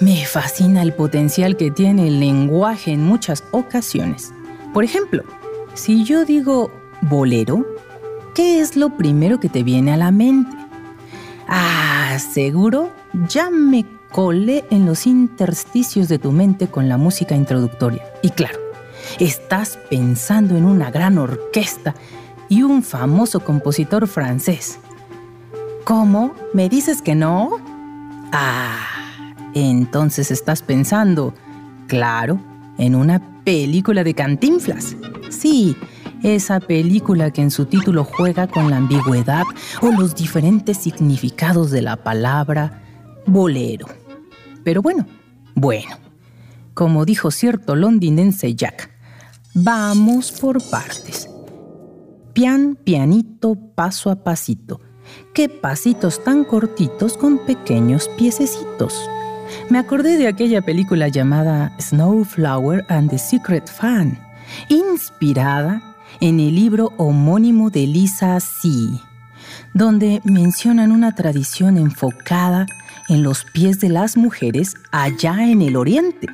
Me fascina el potencial que tiene el lenguaje en muchas ocasiones. Por ejemplo, si yo digo bolero, ¿qué es lo primero que te viene a la mente? Ah, seguro ya me colé en los intersticios de tu mente con la música introductoria. Y claro, estás pensando en una gran orquesta y un famoso compositor francés. ¿Cómo? ¿Me dices que no? Ah, entonces estás pensando, claro, en una película de cantinflas. Sí, esa película que en su título juega con la ambigüedad o los diferentes significados de la palabra bolero. Pero bueno, bueno, como dijo cierto londinense Jack, vamos por partes. Pian, pianito, paso a pasito. Qué pasitos tan cortitos con pequeños piececitos. Me acordé de aquella película llamada Snowflower and the Secret Fan, inspirada en el libro homónimo de Lisa C., donde mencionan una tradición enfocada en los pies de las mujeres allá en el oriente,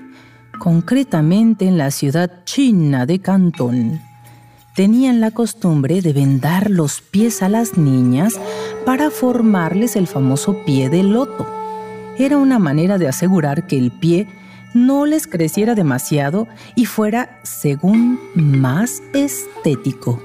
concretamente en la ciudad china de Cantón. Tenían la costumbre de vendar los pies a las niñas para formarles el famoso pie de loto. Era una manera de asegurar que el pie no les creciera demasiado y fuera, según, más estético.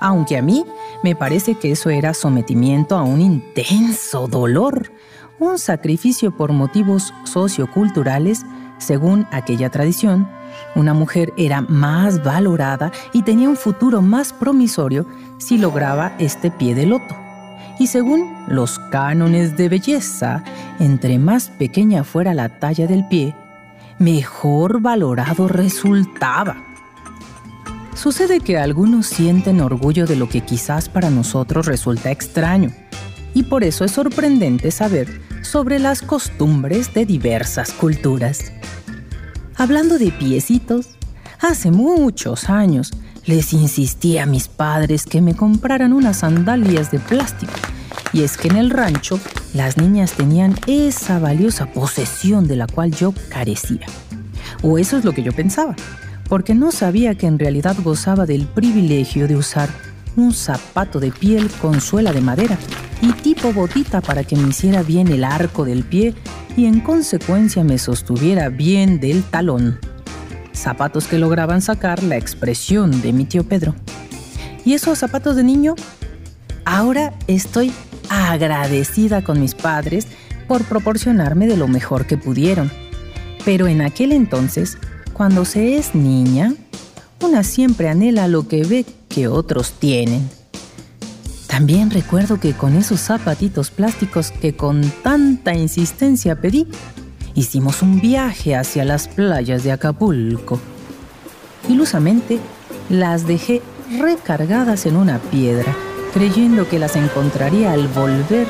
Aunque a mí me parece que eso era sometimiento a un intenso dolor, un sacrificio por motivos socioculturales, según aquella tradición, una mujer era más valorada y tenía un futuro más promisorio si lograba este pie de loto. Y según los cánones de belleza, entre más pequeña fuera la talla del pie, mejor valorado resultaba. Sucede que algunos sienten orgullo de lo que quizás para nosotros resulta extraño, y por eso es sorprendente saber sobre las costumbres de diversas culturas. Hablando de piecitos, hace muchos años les insistí a mis padres que me compraran unas sandalias de plástico. Y es que en el rancho las niñas tenían esa valiosa posesión de la cual yo carecía. O eso es lo que yo pensaba, porque no sabía que en realidad gozaba del privilegio de usar un zapato de piel con suela de madera y tipo botita para que me hiciera bien el arco del pie y en consecuencia me sostuviera bien del talón. Zapatos que lograban sacar la expresión de mi tío Pedro. ¿Y esos zapatos de niño? Ahora estoy agradecida con mis padres por proporcionarme de lo mejor que pudieron. Pero en aquel entonces, cuando se es niña, una siempre anhela lo que ve que otros tienen. También recuerdo que con esos zapatitos plásticos que con tanta insistencia pedí, hicimos un viaje hacia las playas de Acapulco. Ilusamente las dejé recargadas en una piedra, creyendo que las encontraría al volver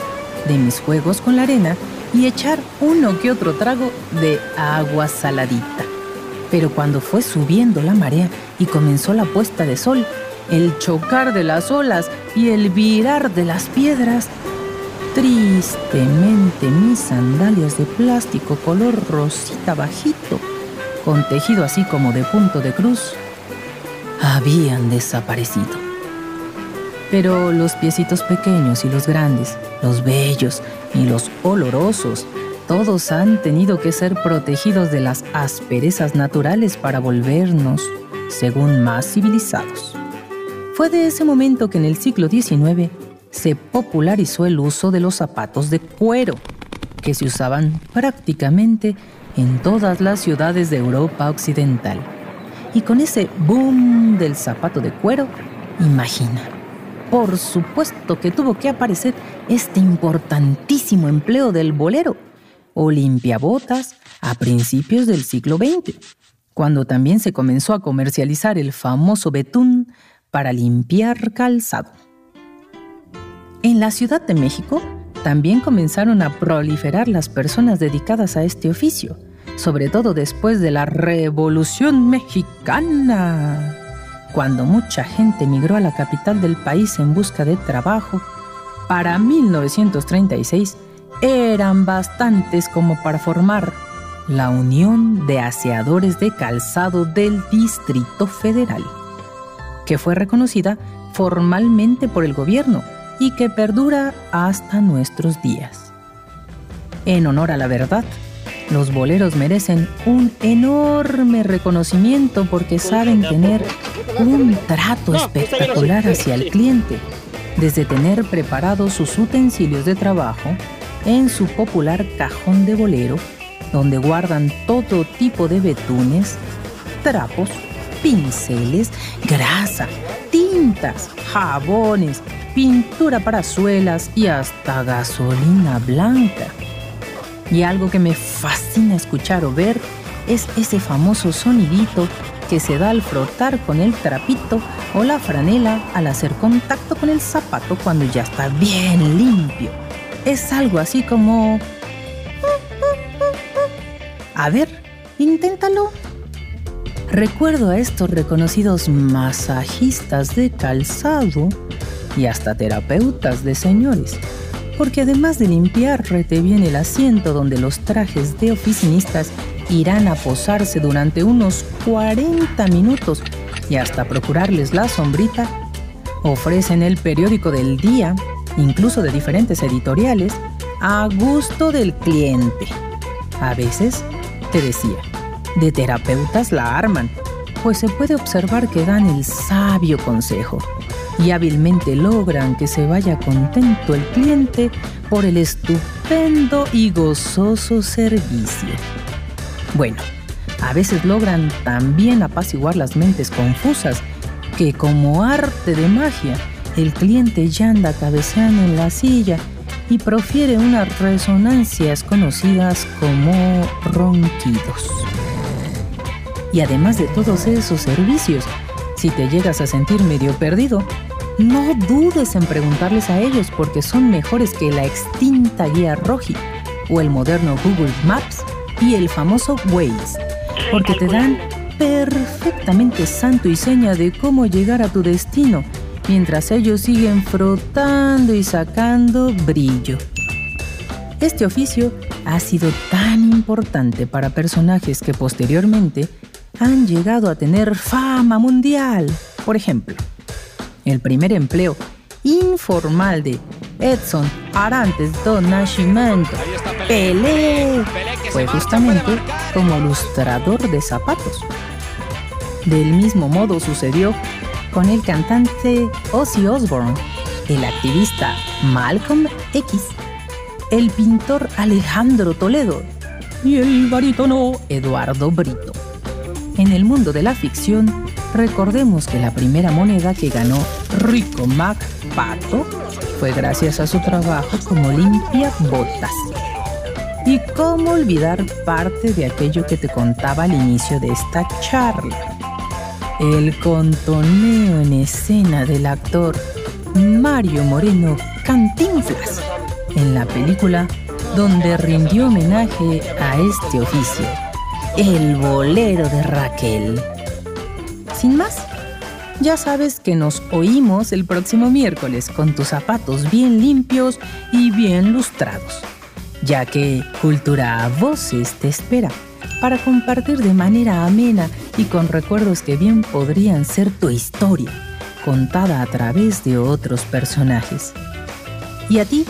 de mis juegos con la arena y echar uno que otro trago de agua saladita. Pero cuando fue subiendo la marea y comenzó la puesta de sol, el chocar de las olas y el virar de las piedras. Tristemente mis sandalias de plástico color rosita bajito, con tejido así como de punto de cruz, habían desaparecido. Pero los piecitos pequeños y los grandes, los bellos y los olorosos, todos han tenido que ser protegidos de las asperezas naturales para volvernos, según más civilizados. Fue de ese momento que en el siglo XIX se popularizó el uso de los zapatos de cuero, que se usaban prácticamente en todas las ciudades de Europa Occidental. Y con ese boom del zapato de cuero, imagina, por supuesto que tuvo que aparecer este importantísimo empleo del bolero o limpiabotas a principios del siglo XX, cuando también se comenzó a comercializar el famoso betún para limpiar calzado. En la Ciudad de México también comenzaron a proliferar las personas dedicadas a este oficio, sobre todo después de la Revolución Mexicana, cuando mucha gente migró a la capital del país en busca de trabajo. Para 1936 eran bastantes como para formar la Unión de Aseadores de Calzado del Distrito Federal, que fue reconocida formalmente por el gobierno y que perdura hasta nuestros días. En honor a la verdad, los boleros merecen un enorme reconocimiento porque saben tener un trato espectacular hacia el cliente, desde tener preparados sus utensilios de trabajo en su popular cajón de bolero, donde guardan todo tipo de betunes, trapos, pinceles, grasa, tintas, jabones, pintura para suelas y hasta gasolina blanca. Y algo que me fascina escuchar o ver es ese famoso sonidito que se da al frotar con el trapito o la franela al hacer contacto con el zapato cuando ya está bien limpio. Es algo así como... A ver, inténtalo. Recuerdo a estos reconocidos masajistas de calzado y hasta terapeutas de señores, porque además de limpiar rete bien el asiento donde los trajes de oficinistas irán a posarse durante unos 40 minutos y hasta procurarles la sombrita, ofrecen el periódico del día, incluso de diferentes editoriales, a gusto del cliente. A veces, te decía, de terapeutas la arman, pues se puede observar que dan el sabio consejo y hábilmente logran que se vaya contento el cliente por el estupendo y gozoso servicio. Bueno, a veces logran también apaciguar las mentes confusas que como arte de magia el cliente ya anda cabeceando en la silla y profiere unas resonancias conocidas como ronquidos. Y además de todos esos servicios, si te llegas a sentir medio perdido, no dudes en preguntarles a ellos porque son mejores que la extinta guía Roji o el moderno Google Maps y el famoso Waze, porque te dan perfectamente santo y seña de cómo llegar a tu destino, mientras ellos siguen frotando y sacando brillo. Este oficio ha sido tan importante para personajes que posteriormente han llegado a tener fama mundial. Por ejemplo, el primer empleo informal de Edson Arantes do Nascimento Pelé fue justamente como ilustrador de zapatos. Del mismo modo sucedió con el cantante Ozzy Osbourne, el activista Malcolm X, el pintor Alejandro Toledo y el barítono Eduardo Brito. En el mundo de la ficción, recordemos que la primera moneda que ganó Rico Mac Pato fue gracias a su trabajo como limpia botas. Y cómo olvidar parte de aquello que te contaba al inicio de esta charla. El contoneo en escena del actor Mario Moreno Cantinflas en la película donde rindió homenaje a este oficio el bolero de Raquel. Sin más, ya sabes que nos oímos el próximo miércoles con tus zapatos bien limpios y bien lustrados, ya que Cultura a Voces te espera para compartir de manera amena y con recuerdos que bien podrían ser tu historia, contada a través de otros personajes. ¿Y a ti?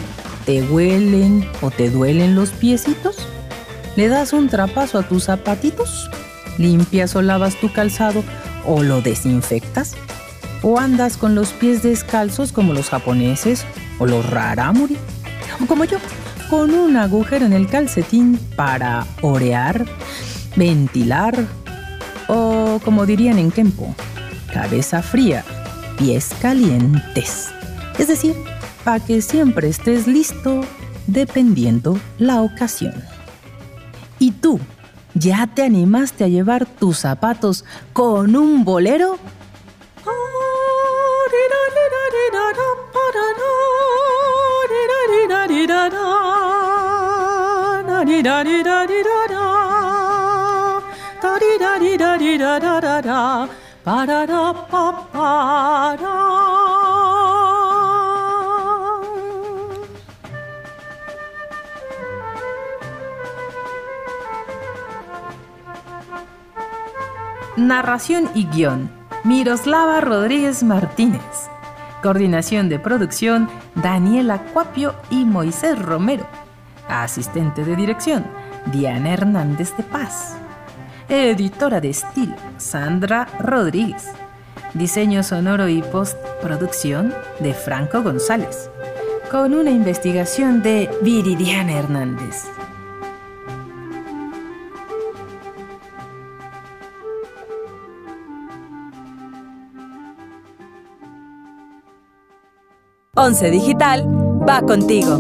¿Te huelen o te duelen los piecitos? ¿Le das un trapazo a tus zapatitos? ¿Limpias o lavas tu calzado o lo desinfectas? ¿O andas con los pies descalzos como los japoneses o los raramuri? O como yo, con un agujero en el calcetín para orear, ventilar o como dirían en Kempo, cabeza fría, pies calientes. Es decir, para que siempre estés listo dependiendo la ocasión. ¿Y tú? ¿Ya te animaste a llevar tus zapatos con un bolero? Narración y guion, Miroslava Rodríguez Martínez. Coordinación de producción, Daniela Cuapio y Moisés Romero. Asistente de dirección, Diana Hernández de Paz. Editora de estilo, Sandra Rodríguez. Diseño sonoro y postproducción de Franco González. Con una investigación de Viridiana Hernández. Once Digital va contigo.